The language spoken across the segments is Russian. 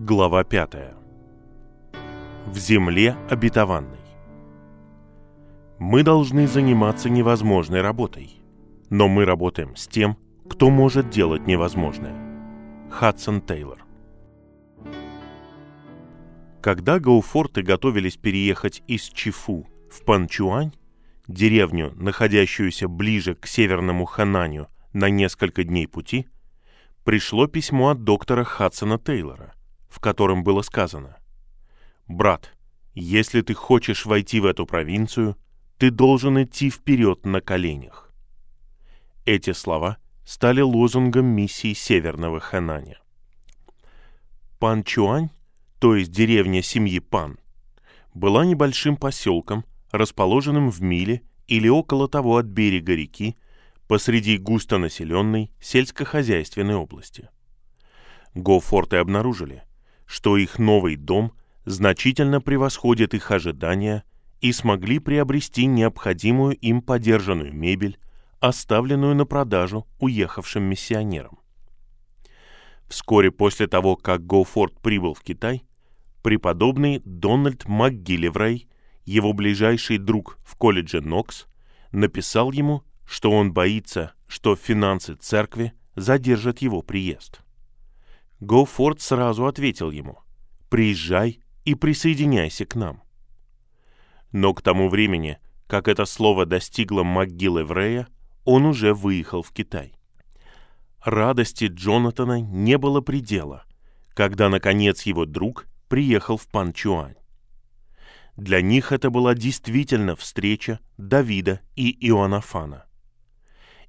Глава 5. В земле обетованной. Мы должны заниматься невозможной работой, но мы работаем с тем, кто может делать невозможное. Хадсон Тейлор. Когда Гоуфорты готовились переехать из Чифу в Панчуань, деревню, находящуюся ближе к северному Хананю на несколько дней пути, пришло письмо от доктора Хадсона Тейлора, в котором было сказано «Брат, если ты хочешь войти в эту провинцию, ты должен идти вперед на коленях». Эти слова стали лозунгом миссии Северного Хананя. Пан Чуань, то есть деревня семьи Пан, была небольшим поселком, расположенным в миле или около того от берега реки, посреди густонаселенной сельскохозяйственной области. Гофорты обнаружили, что их новый дом значительно превосходит их ожидания и смогли приобрести необходимую им подержанную мебель, оставленную на продажу уехавшим миссионерам. Вскоре после того, как Гоуфорд прибыл в Китай, преподобный Дональд МакГиллеврей, его ближайший друг в колледже Нокс, написал ему, что он боится, что финансы церкви задержат его приезд. Гоуфорд сразу ответил ему «Приезжай и присоединяйся к нам». Но к тому времени, как это слово достигло могилы Врея, он уже выехал в Китай. Радости Джонатана не было предела, когда, наконец, его друг приехал в Панчуань. Для них это была действительно встреча Давида и Иоаннафана.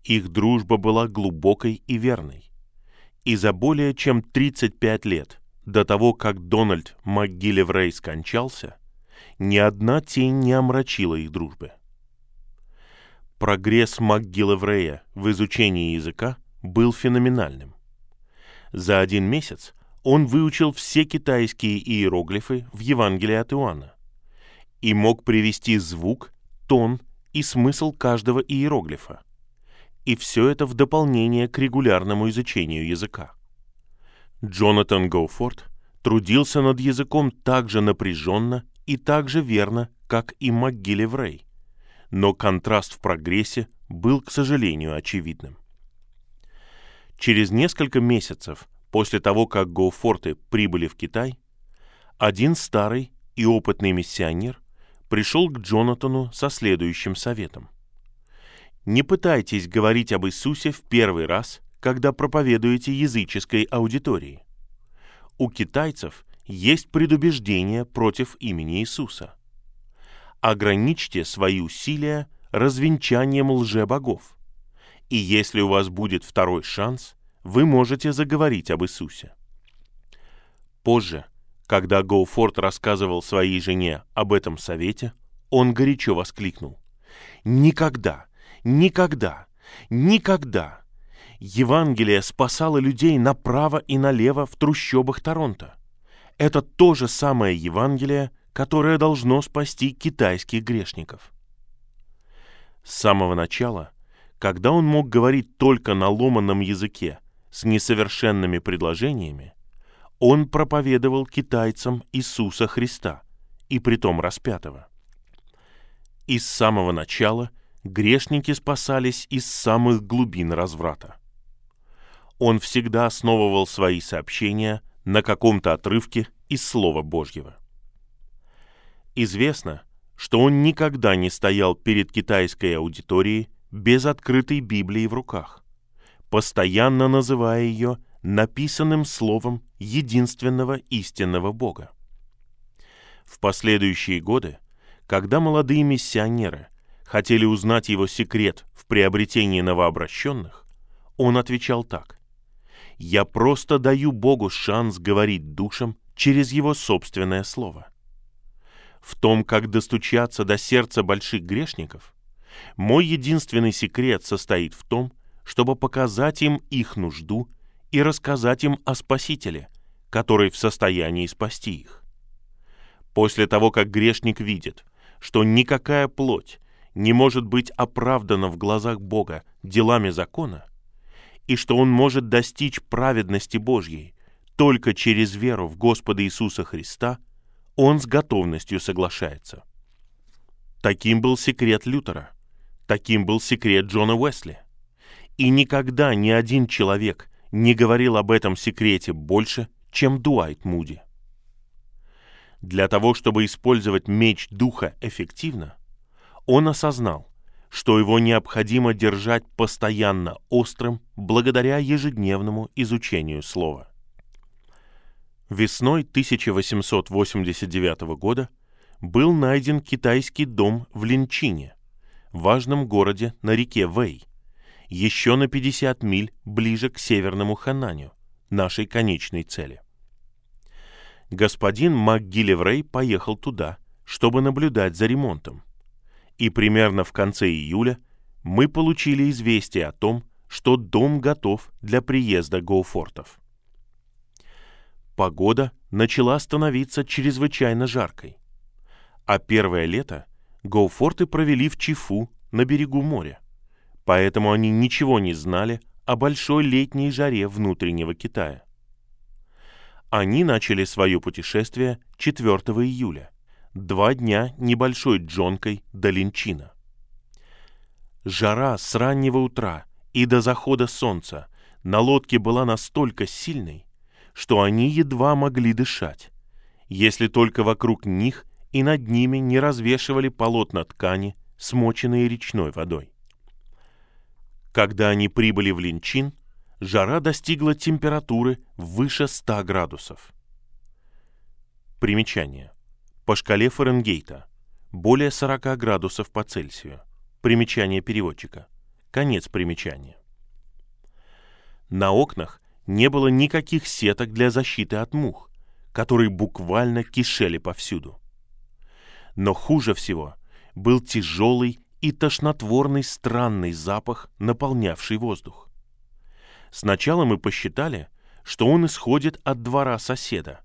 Их дружба была глубокой и верной и за более чем 35 лет до того, как Дональд МакГиллеврей скончался, ни одна тень не омрачила их дружбы. Прогресс МакГиллеврея в изучении языка был феноменальным. За один месяц он выучил все китайские иероглифы в Евангелии от Иоанна и мог привести звук, тон и смысл каждого иероглифа, и все это в дополнение к регулярному изучению языка. Джонатан Гоуфорд трудился над языком так же напряженно и так же верно, как и МакГиллеврей, но контраст в прогрессе был, к сожалению, очевидным. Через несколько месяцев после того, как Гоуфорты прибыли в Китай, один старый и опытный миссионер пришел к Джонатану со следующим советом – не пытайтесь говорить об Иисусе в первый раз, когда проповедуете языческой аудитории. У китайцев есть предубеждение против имени Иисуса. Ограничьте свои усилия развенчанием лжебогов. И если у вас будет второй шанс, вы можете заговорить об Иисусе. Позже, когда Гоуфорд рассказывал своей жене об этом совете, он горячо воскликнул. «Никогда, Никогда, никогда Евангелие спасало людей направо и налево в трущобах Торонто. Это то же самое Евангелие, которое должно спасти китайских грешников. С самого начала, когда он мог говорить только на ломаном языке с несовершенными предложениями, он проповедовал китайцам Иисуса Христа, и притом распятого. И с самого начала – грешники спасались из самых глубин разврата. Он всегда основывал свои сообщения на каком-то отрывке из Слова Божьего. Известно, что он никогда не стоял перед китайской аудиторией без открытой Библии в руках, постоянно называя ее написанным словом единственного истинного Бога. В последующие годы, когда молодые миссионеры – хотели узнать его секрет в приобретении новообращенных, он отвечал так. «Я просто даю Богу шанс говорить душам через его собственное слово». В том, как достучаться до сердца больших грешников, мой единственный секрет состоит в том, чтобы показать им их нужду и рассказать им о Спасителе, который в состоянии спасти их. После того, как грешник видит, что никакая плоть не может быть оправдано в глазах Бога делами закона, и что он может достичь праведности Божьей только через веру в Господа Иисуса Христа он с готовностью соглашается. Таким был секрет Лютера. Таким был секрет Джона Уэсли. И никогда ни один человек не говорил об этом секрете больше, чем Дуайт Муди. Для того, чтобы использовать меч духа эффективно, он осознал, что его необходимо держать постоянно острым благодаря ежедневному изучению слова. Весной 1889 года был найден китайский дом в Линчине, важном городе на реке Вэй, еще на 50 миль ближе к северному Хананю, нашей конечной цели. Господин МакГиллеврей поехал туда, чтобы наблюдать за ремонтом. И примерно в конце июля мы получили известие о том, что дом готов для приезда Гоуфортов. Погода начала становиться чрезвычайно жаркой а первое лето Гоуфорты провели в Чифу на берегу моря. Поэтому они ничего не знали о большой летней жаре внутреннего Китая. Они начали свое путешествие 4 июля, два дня небольшой джонкой до Линчина. Жара с раннего утра и до захода солнца на лодке была настолько сильной, что они едва могли дышать, если только вокруг них и над ними не развешивали полотна ткани, смоченные речной водой. Когда они прибыли в Линчин, жара достигла температуры выше 100 градусов. Примечание. По шкале Фаренгейта. Более 40 градусов по Цельсию. Примечание переводчика. Конец примечания. На окнах не было никаких сеток для защиты от мух, которые буквально кишели повсюду. Но хуже всего был тяжелый и тошнотворный странный запах, наполнявший воздух. Сначала мы посчитали, что он исходит от двора соседа,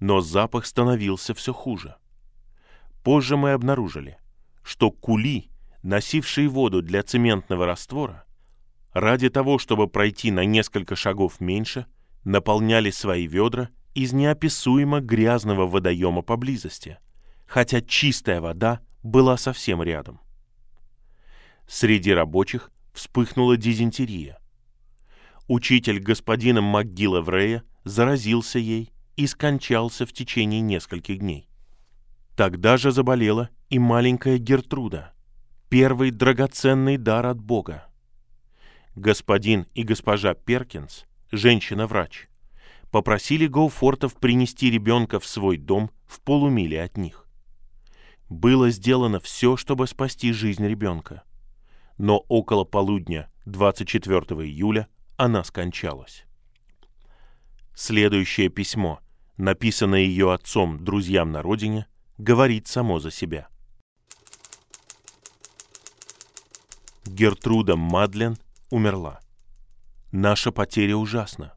но запах становился все хуже. Позже мы обнаружили, что кули, носившие воду для цементного раствора, ради того, чтобы пройти на несколько шагов меньше, наполняли свои ведра из неописуемо грязного водоема поблизости – хотя чистая вода была совсем рядом. Среди рабочих вспыхнула дизентерия. Учитель господина МакГилла Врея заразился ей и скончался в течение нескольких дней. Тогда же заболела и маленькая Гертруда, первый драгоценный дар от Бога. Господин и госпожа Перкинс, женщина-врач, попросили Гоуфортов принести ребенка в свой дом в полумиле от них. Было сделано все, чтобы спасти жизнь ребенка. Но около полудня 24 июля она скончалась. Следующее письмо, написанное ее отцом друзьям на родине, говорит само за себя. Гертруда Мадлен умерла. Наша потеря ужасна.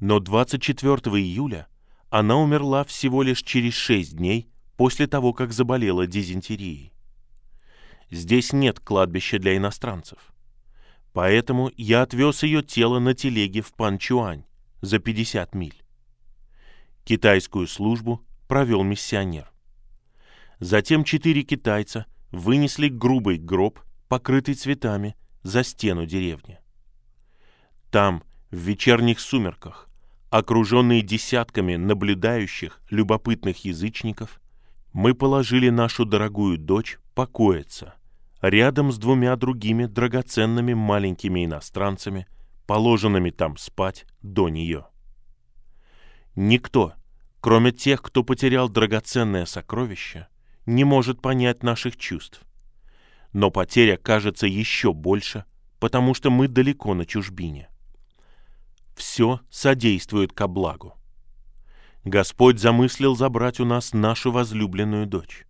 Но 24 июля она умерла всего лишь через шесть дней после того, как заболела дизентерией. Здесь нет кладбища для иностранцев. Поэтому я отвез ее тело на телеге в Панчуань за 50 миль. Китайскую службу провел миссионер. Затем четыре китайца вынесли грубый гроб, покрытый цветами, за стену деревни. Там, в вечерних сумерках, окруженные десятками наблюдающих, любопытных язычников, мы положили нашу дорогую дочь покоиться рядом с двумя другими драгоценными маленькими иностранцами, положенными там спать до нее. Никто, кроме тех, кто потерял драгоценное сокровище, не может понять наших чувств. Но потеря кажется еще больше, потому что мы далеко на чужбине. Все содействует ко благу. Господь замыслил забрать у нас нашу возлюбленную дочь.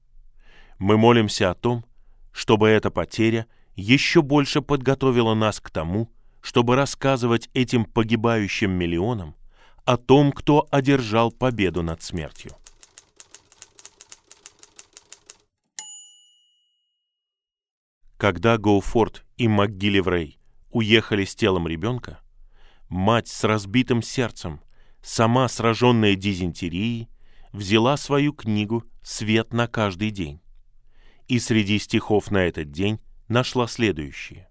Мы молимся о том, чтобы эта потеря еще больше подготовила нас к тому, чтобы рассказывать этим погибающим миллионам о том, кто одержал победу над смертью. Когда Гоуфорд и МакГиллеврей уехали с телом ребенка, мать с разбитым сердцем сама сраженная дизентерией, взяла свою книгу «Свет на каждый день» и среди стихов на этот день нашла следующее.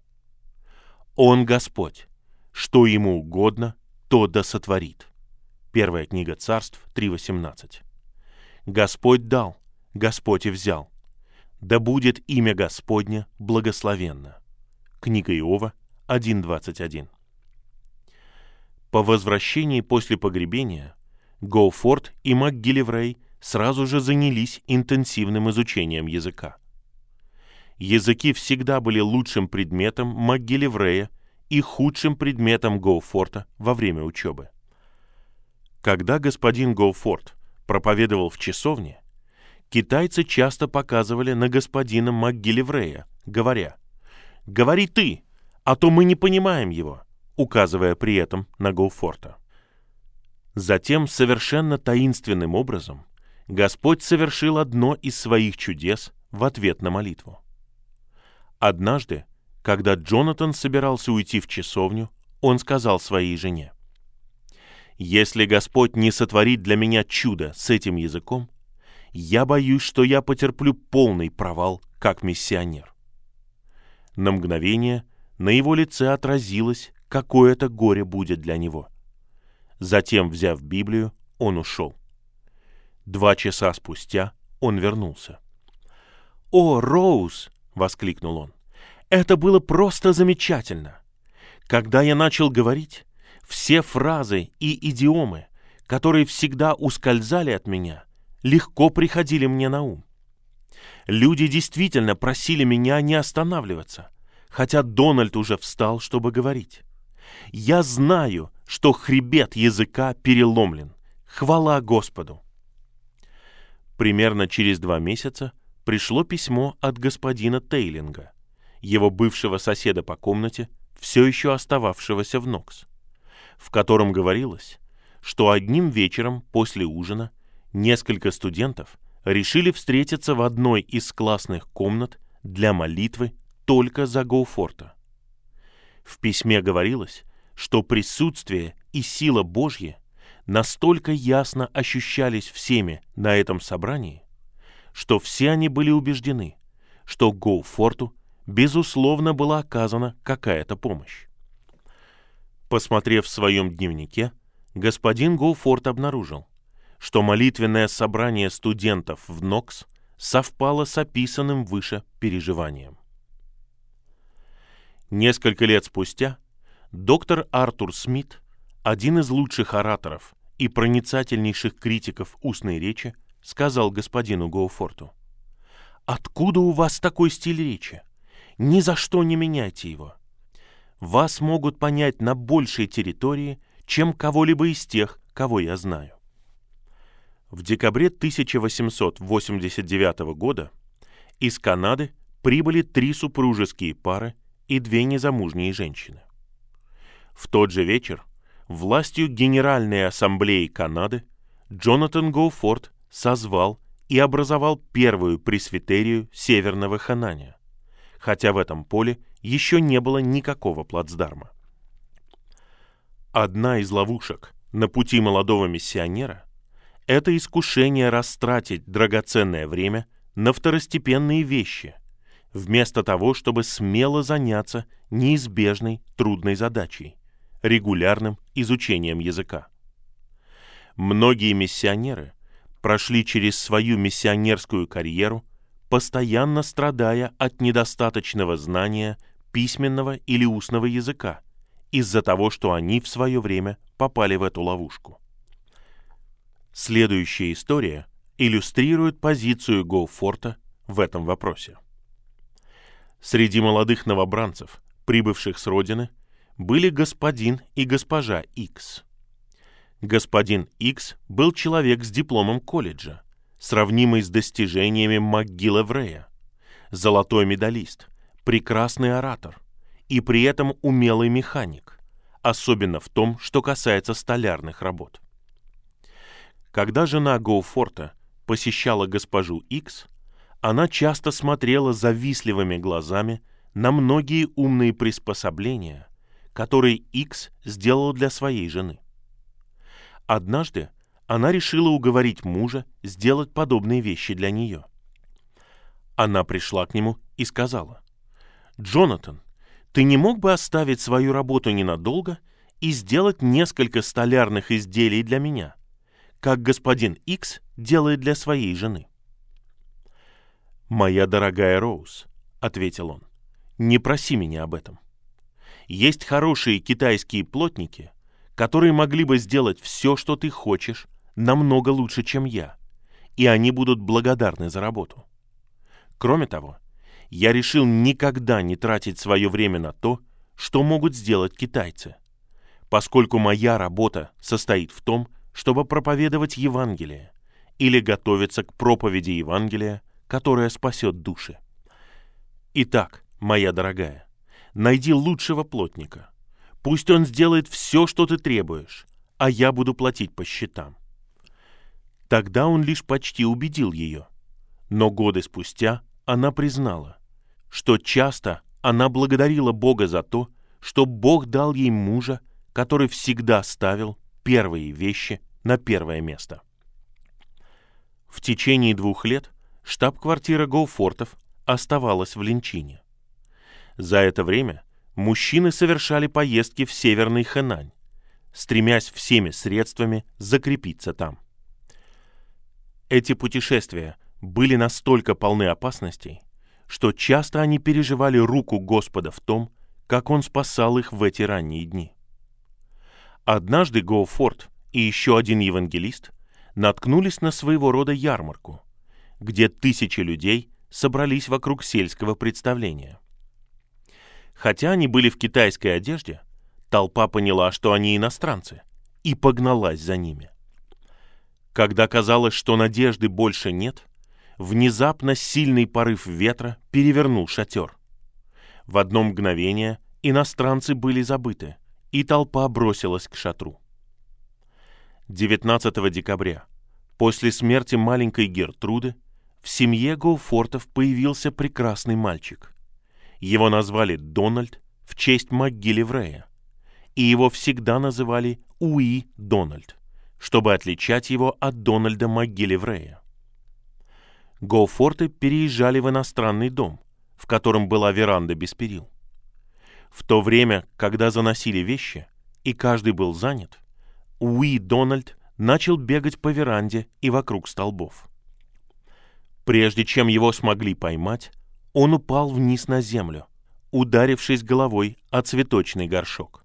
«Он Господь, что ему угодно, то да сотворит». Первая книга царств 3.18. «Господь дал, Господь и взял. Да будет имя Господня благословенно». Книга Иова 1.21. По возвращении после погребения Гоуфорд и МакГилливрей сразу же занялись интенсивным изучением языка. Языки всегда были лучшим предметом МакГилливрея и худшим предметом Гоуфорта во время учебы. Когда господин Гоуфорд проповедовал в часовне, китайцы часто показывали на господина МакГилливрея, говоря «Говори ты, а то мы не понимаем его», указывая при этом на Гоуфорта. Затем совершенно таинственным образом Господь совершил одно из своих чудес в ответ на молитву. Однажды, когда Джонатан собирался уйти в часовню, он сказал своей жене, «Если Господь не сотворит для меня чудо с этим языком, я боюсь, что я потерплю полный провал как миссионер». На мгновение на его лице отразилось, какое это горе будет для него. Затем, взяв Библию, он ушел. Два часа спустя он вернулся. «О, Роуз!» — воскликнул он. «Это было просто замечательно! Когда я начал говорить, все фразы и идиомы, которые всегда ускользали от меня, легко приходили мне на ум. Люди действительно просили меня не останавливаться, хотя Дональд уже встал, чтобы говорить. Я знаю, что хребет языка переломлен. Хвала Господу! Примерно через два месяца пришло письмо от господина Тейлинга, его бывшего соседа по комнате, все еще остававшегося в Нокс, в котором говорилось, что одним вечером после ужина несколько студентов решили встретиться в одной из классных комнат для молитвы только за Гоуфорта. В письме говорилось, что присутствие и сила Божья настолько ясно ощущались всеми на этом собрании, что все они были убеждены, что Гоуфорту, безусловно, была оказана какая-то помощь. Посмотрев в своем дневнике, господин Гоуфорт обнаружил, что молитвенное собрание студентов в Нокс совпало с описанным выше переживанием. Несколько лет спустя доктор Артур Смит, один из лучших ораторов и проницательнейших критиков устной речи, сказал господину Гоуфорту, «Откуда у вас такой стиль речи? Ни за что не меняйте его. Вас могут понять на большей территории, чем кого-либо из тех, кого я знаю». В декабре 1889 года из Канады прибыли три супружеские пары и две незамужние женщины. В тот же вечер властью Генеральной Ассамблеи Канады Джонатан Гоуфорд созвал и образовал первую пресвитерию Северного Ханания, хотя в этом поле еще не было никакого плацдарма. Одна из ловушек на пути молодого миссионера – это искушение растратить драгоценное время на второстепенные вещи, вместо того, чтобы смело заняться неизбежной трудной задачей регулярным изучением языка. Многие миссионеры прошли через свою миссионерскую карьеру, постоянно страдая от недостаточного знания письменного или устного языка из-за того, что они в свое время попали в эту ловушку. Следующая история иллюстрирует позицию Гоуфорта в этом вопросе. Среди молодых новобранцев, прибывших с родины, были господин и госпожа Икс. Господин Икс был человек с дипломом колледжа, сравнимый с достижениями МакГилла Врея, золотой медалист, прекрасный оратор и при этом умелый механик, особенно в том, что касается столярных работ. Когда жена Гоуфорта посещала госпожу Икс, она часто смотрела завистливыми глазами на многие умные приспособления, который X сделал для своей жены. Однажды она решила уговорить мужа сделать подобные вещи для нее. Она пришла к нему и сказала, «Джонатан, ты не мог бы оставить свою работу ненадолго и сделать несколько столярных изделий для меня, как господин Икс делает для своей жены?» «Моя дорогая Роуз», — ответил он, — «не проси меня об этом. Есть хорошие китайские плотники, которые могли бы сделать все, что ты хочешь, намного лучше, чем я, и они будут благодарны за работу. Кроме того, я решил никогда не тратить свое время на то, что могут сделать китайцы, поскольку моя работа состоит в том, чтобы проповедовать Евангелие или готовиться к проповеди Евангелия, которая спасет души. Итак, моя дорогая, найди лучшего плотника. Пусть он сделает все, что ты требуешь, а я буду платить по счетам. Тогда он лишь почти убедил ее. Но годы спустя она признала, что часто она благодарила Бога за то, что Бог дал ей мужа, который всегда ставил первые вещи на первое место. В течение двух лет штаб-квартира Гоуфортов оставалась в Линчине. За это время мужчины совершали поездки в Северный Хэнань, стремясь всеми средствами закрепиться там. Эти путешествия были настолько полны опасностей, что часто они переживали руку Господа в том, как Он спасал их в эти ранние дни. Однажды Гоуфорд и еще один евангелист наткнулись на своего рода ярмарку, где тысячи людей собрались вокруг сельского представления. Хотя они были в китайской одежде, толпа поняла, что они иностранцы, и погналась за ними – когда казалось, что надежды больше нет, внезапно сильный порыв ветра перевернул шатер. В одно мгновение иностранцы были забыты, и толпа бросилась к шатру. 19 декабря, после смерти маленькой Гертруды, в семье Гоуфортов появился прекрасный мальчик. Его назвали Дональд в честь МакГиллеврея, и его всегда называли Уи Дональд чтобы отличать его от Дональда МакГиллеврея. Гоуфорты переезжали в иностранный дом, в котором была веранда без перил. В то время, когда заносили вещи, и каждый был занят, Уи Дональд начал бегать по веранде и вокруг столбов. Прежде чем его смогли поймать, он упал вниз на землю, ударившись головой о цветочный горшок.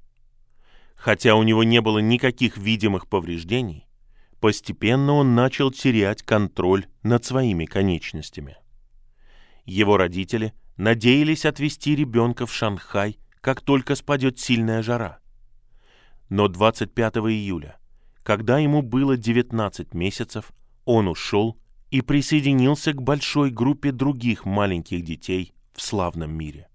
Хотя у него не было никаких видимых повреждений, постепенно он начал терять контроль над своими конечностями. Его родители надеялись отвезти ребенка в Шанхай, как только спадет сильная жара. Но 25 июля, когда ему было 19 месяцев, он ушел и присоединился к большой группе других маленьких детей в славном мире.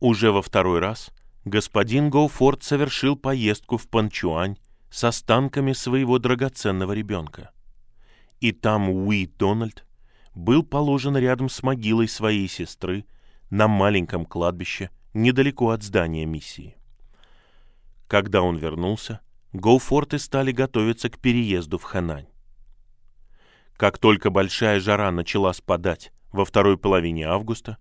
Уже во второй раз – господин Гоуфорд совершил поездку в Панчуань с останками своего драгоценного ребенка. И там Уи Дональд был положен рядом с могилой своей сестры на маленьком кладбище недалеко от здания миссии. Когда он вернулся, Гоуфорты стали готовиться к переезду в Хэнань. Как только большая жара начала спадать во второй половине августа,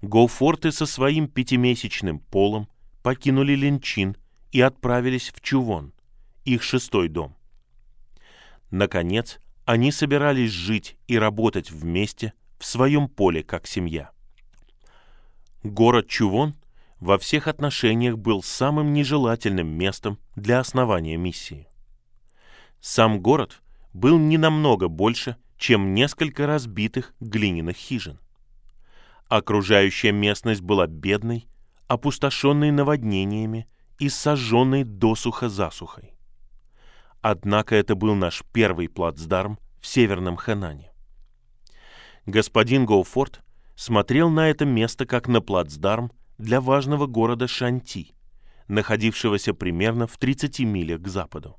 Гоуфорты со своим пятимесячным полом покинули Линчин и отправились в Чувон, их шестой дом. Наконец, они собирались жить и работать вместе в своем поле как семья. Город Чувон во всех отношениях был самым нежелательным местом для основания миссии. Сам город был не намного больше, чем несколько разбитых глиняных хижин. Окружающая местность была бедной опустошенный наводнениями и сожженный досуха засухой. Однако это был наш первый плацдарм в Северном Хэнане. Господин Гоуфорд смотрел на это место как на плацдарм для важного города Шанти, находившегося примерно в 30 милях к западу.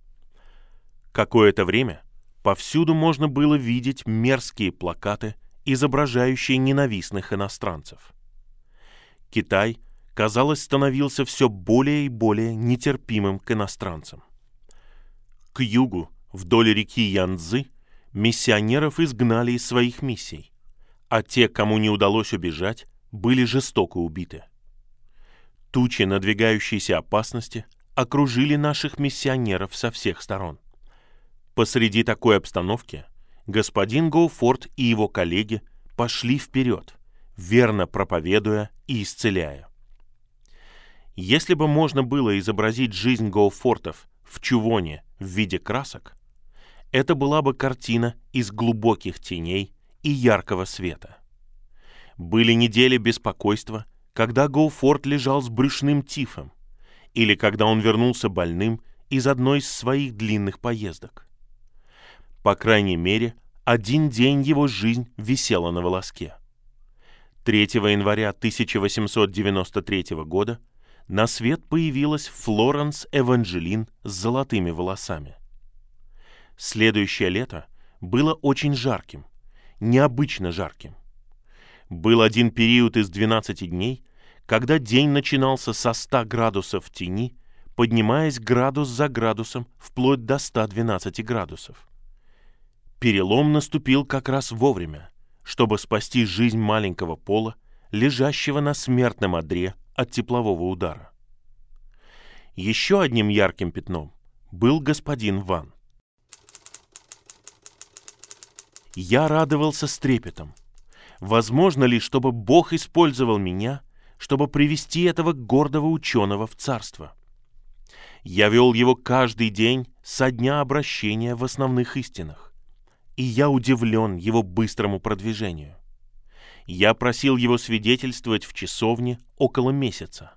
Какое-то время повсюду можно было видеть мерзкие плакаты, изображающие ненавистных иностранцев. Китай казалось, становился все более и более нетерпимым к иностранцам. К югу, вдоль реки Янцзы, миссионеров изгнали из своих миссий, а те, кому не удалось убежать, были жестоко убиты. Тучи надвигающейся опасности окружили наших миссионеров со всех сторон. Посреди такой обстановки господин Гоуфорд и его коллеги пошли вперед, верно проповедуя и исцеляя. Если бы можно было изобразить жизнь Гоуфортов в чувоне в виде красок, это была бы картина из глубоких теней и яркого света. Были недели беспокойства, когда Гоуфорд лежал с брюшным тифом, или когда он вернулся больным из одной из своих длинных поездок. По крайней мере, один день его жизнь висела на волоске. 3 января 1893 года на свет появилась Флоренс Эванжелин с золотыми волосами. Следующее лето было очень жарким, необычно жарким. Был один период из 12 дней, когда день начинался со 100 градусов в тени, поднимаясь градус за градусом вплоть до 112 градусов. Перелом наступил как раз вовремя, чтобы спасти жизнь маленького пола, лежащего на смертном одре от теплового удара. Еще одним ярким пятном был господин Ван. Я радовался с трепетом. Возможно ли, чтобы Бог использовал меня, чтобы привести этого гордого ученого в царство? Я вел его каждый день со дня обращения в основных истинах. И я удивлен его быстрому продвижению. Я просил его свидетельствовать в часовне около месяца.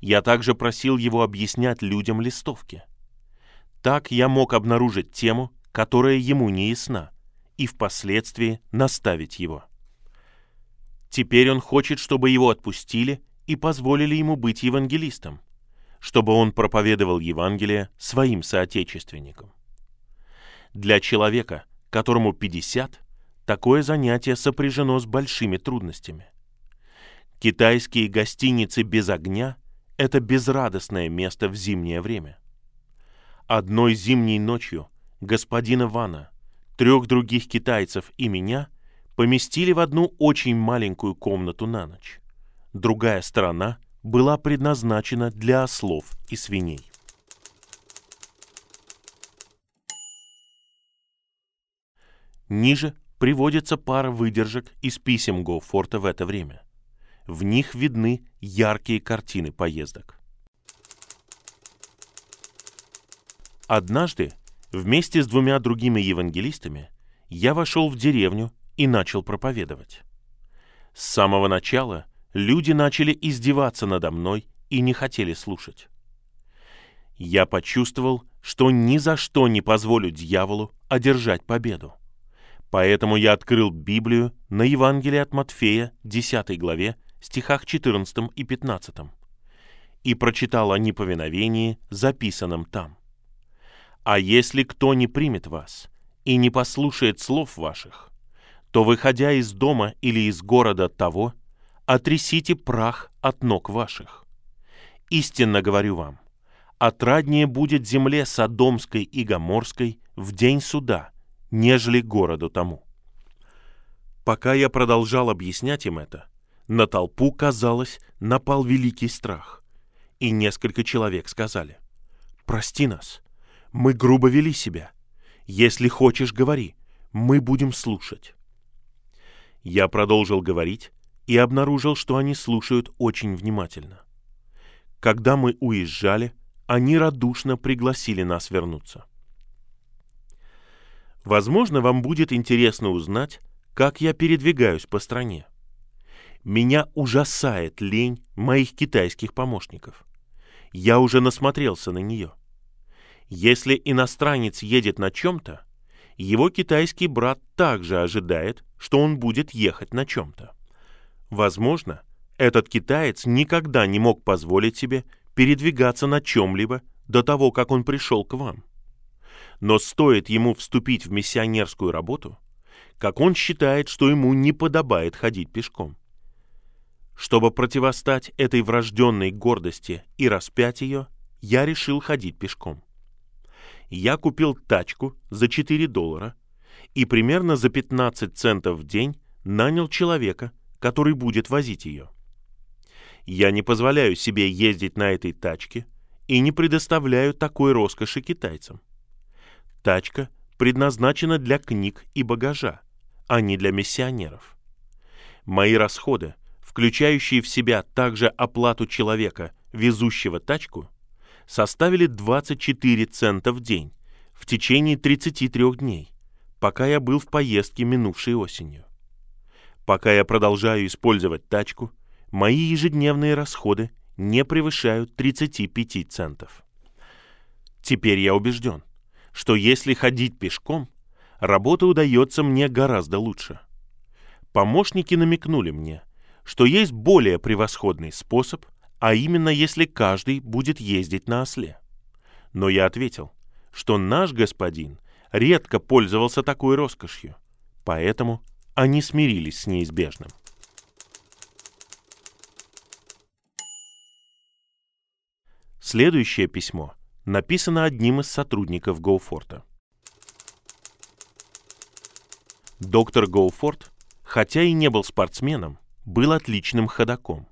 Я также просил его объяснять людям листовки. Так я мог обнаружить тему, которая ему не ясна, и впоследствии наставить его. Теперь он хочет, чтобы его отпустили и позволили ему быть евангелистом, чтобы он проповедовал Евангелие своим соотечественникам. Для человека, которому 50, такое занятие сопряжено с большими трудностями. Китайские гостиницы без огня – это безрадостное место в зимнее время. Одной зимней ночью господина Вана – трех других китайцев и меня поместили в одну очень маленькую комнату на ночь. Другая сторона была предназначена для ослов и свиней. Ниже приводится пара выдержек из писем Гоуфорта в это время. В них видны яркие картины поездок. Однажды Вместе с двумя другими евангелистами я вошел в деревню и начал проповедовать. С самого начала люди начали издеваться надо мной и не хотели слушать. Я почувствовал, что ни за что не позволю дьяволу одержать победу. Поэтому я открыл Библию на Евангелие от Матфея, 10 главе, стихах 14 и 15, и прочитал о неповиновении, записанном там. А если кто не примет вас и не послушает слов ваших, то, выходя из дома или из города того, отрясите прах от ног ваших. Истинно говорю вам, отраднее будет земле Содомской и Гоморской в день суда, нежели городу тому. Пока я продолжал объяснять им это, на толпу, казалось, напал великий страх, и несколько человек сказали, «Прости нас, мы грубо вели себя. Если хочешь, говори. Мы будем слушать. Я продолжил говорить и обнаружил, что они слушают очень внимательно. Когда мы уезжали, они радушно пригласили нас вернуться. Возможно, вам будет интересно узнать, как я передвигаюсь по стране. Меня ужасает лень моих китайских помощников. Я уже насмотрелся на нее — если иностранец едет на чем-то, его китайский брат также ожидает, что он будет ехать на чем-то. Возможно, этот китаец никогда не мог позволить себе передвигаться на чем-либо до того, как он пришел к вам. Но стоит ему вступить в миссионерскую работу, как он считает, что ему не подобает ходить пешком. Чтобы противостать этой врожденной гордости и распять ее, я решил ходить пешком. я купил тачку за 4 доллара и примерно за 15 центов в день нанял человека, который будет возить ее. Я не позволяю себе ездить на этой тачке и не предоставляю такой роскоши китайцам. Тачка предназначена для книг и багажа, а не для миссионеров. Мои расходы, включающие в себя также оплату человека, везущего тачку, составили 24 цента в день в течение 33 дней, пока я был в поездке минувшей осенью. Пока я продолжаю использовать тачку, мои ежедневные расходы не превышают 35 центов. Теперь я убежден, что если ходить пешком, работа удается мне гораздо лучше. Помощники намекнули мне, что есть более превосходный способ, а именно если каждый будет ездить на осле. Но я ответил, что наш господин редко пользовался такой роскошью, поэтому они смирились с неизбежным. Следующее письмо написано одним из сотрудников Гоуфорта. Доктор Гоуфорт, хотя и не был спортсменом, был отличным ходаком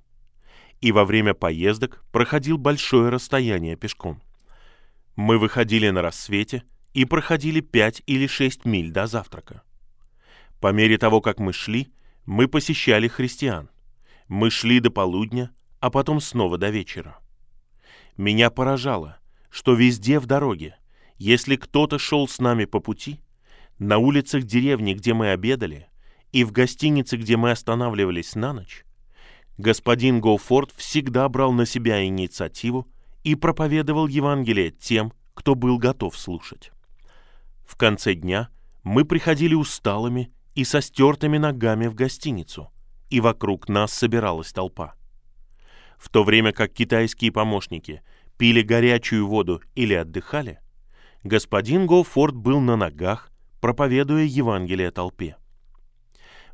и во время поездок проходил большое расстояние пешком. Мы выходили на рассвете и проходили пять или шесть миль до завтрака. По мере того, как мы шли, мы посещали христиан. Мы шли до полудня, а потом снова до вечера. Меня поражало, что везде в дороге, если кто-то шел с нами по пути, на улицах деревни, где мы обедали, и в гостинице, где мы останавливались на ночь, господин Гоуфорд всегда брал на себя инициативу и проповедовал Евангелие тем, кто был готов слушать. В конце дня мы приходили усталыми и со стертыми ногами в гостиницу, и вокруг нас собиралась толпа. В то время как китайские помощники пили горячую воду или отдыхали, господин Гоуфорд был на ногах, проповедуя Евангелие толпе.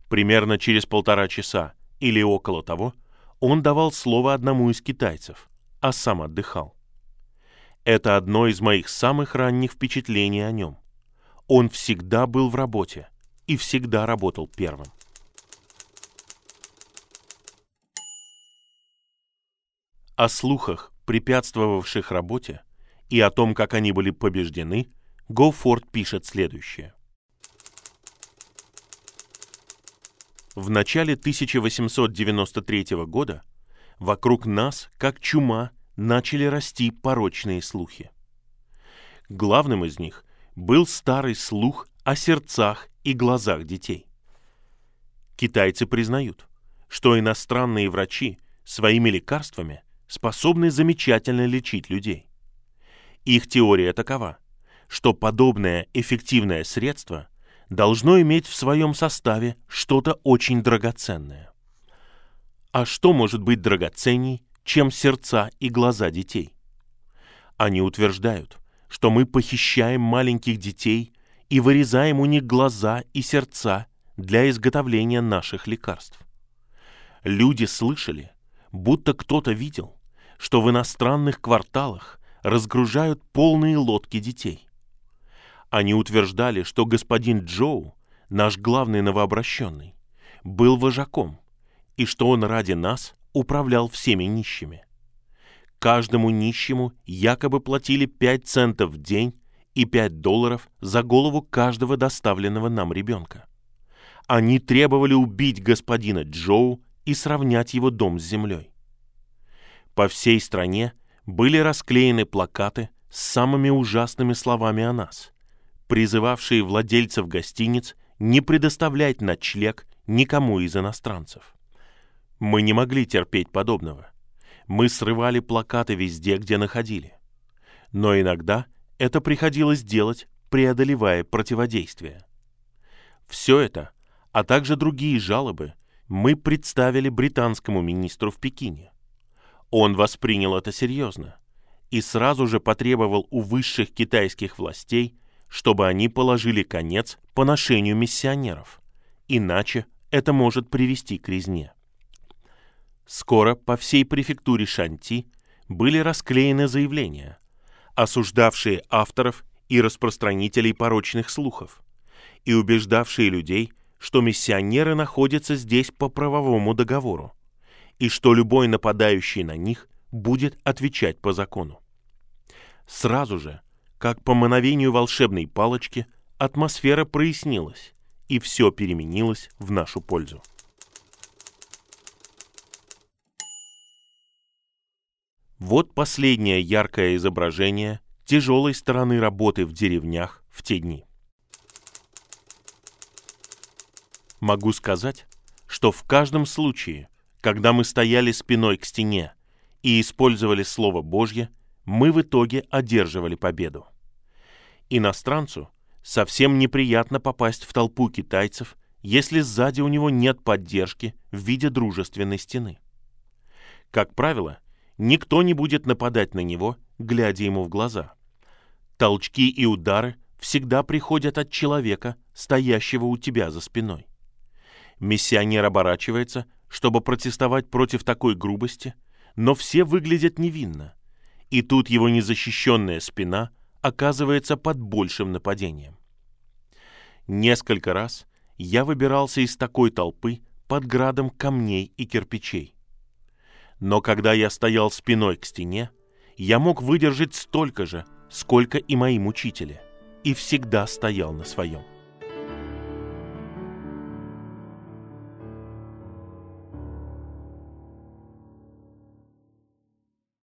Примерно через полтора часа или около того он давал слово одному из китайцев, а сам отдыхал. Это одно из моих самых ранних впечатлений о нем. Он всегда был в работе и всегда работал первым. О слухах, препятствовавших работе, и о том, как они были побеждены, Гоуфорд пишет следующее. В начале 1893 года вокруг нас, как чума, начали расти порочные слухи. Главным из них был старый слух о сердцах и глазах детей. Китайцы признают, что иностранные врачи своими лекарствами способны замечательно лечить людей. Их теория такова, что подобное эффективное средство должно иметь в своем составе что-то очень драгоценное. А что может быть драгоценней, чем сердца и глаза детей? Они утверждают, что мы похищаем маленьких детей и вырезаем у них глаза и сердца для изготовления наших лекарств. Люди слышали, будто кто-то видел, что в иностранных кварталах разгружают полные лодки детей. Они утверждали, что господин Джоу, наш главный новообращенный, был вожаком, и что он ради нас управлял всеми нищими. Каждому нищему якобы платили 5 центов в день и 5 долларов за голову каждого доставленного нам ребенка. Они требовали убить господина Джоу и сравнять его дом с землей. По всей стране были расклеены плакаты с самыми ужасными словами о нас, призывавшие владельцев гостиниц не предоставлять ночлег никому из иностранцев. Мы не могли терпеть подобного. Мы срывали плакаты везде, где находили. Но иногда это приходилось делать, преодолевая противодействие. Все это, а также другие жалобы, мы представили британскому министру в Пекине. Он воспринял это серьезно и сразу же потребовал у высших китайских властей чтобы они положили конец поношению миссионеров, иначе это может привести к резне. Скоро по всей префектуре Шанти были расклеены заявления, осуждавшие авторов и распространителей порочных слухов, и убеждавшие людей, что миссионеры находятся здесь по правовому договору, и что любой нападающий на них будет отвечать по закону. Сразу же, как по мановению волшебной палочки, атмосфера прояснилась, и все переменилось в нашу пользу. Вот последнее яркое изображение тяжелой стороны работы в деревнях в те дни. Могу сказать, что в каждом случае, когда мы стояли спиной к стене и использовали Слово Божье, мы в итоге одерживали победу. Иностранцу совсем неприятно попасть в толпу китайцев, если сзади у него нет поддержки в виде дружественной стены. Как правило, никто не будет нападать на него, глядя ему в глаза. Толчки и удары всегда приходят от человека, стоящего у тебя за спиной. Миссионер оборачивается, чтобы протестовать против такой грубости, но все выглядят невинно. И тут его незащищенная спина оказывается под большим нападением. Несколько раз я выбирался из такой толпы под градом камней и кирпичей. Но когда я стоял спиной к стене, я мог выдержать столько же, сколько и мои мучители, и всегда стоял на своем.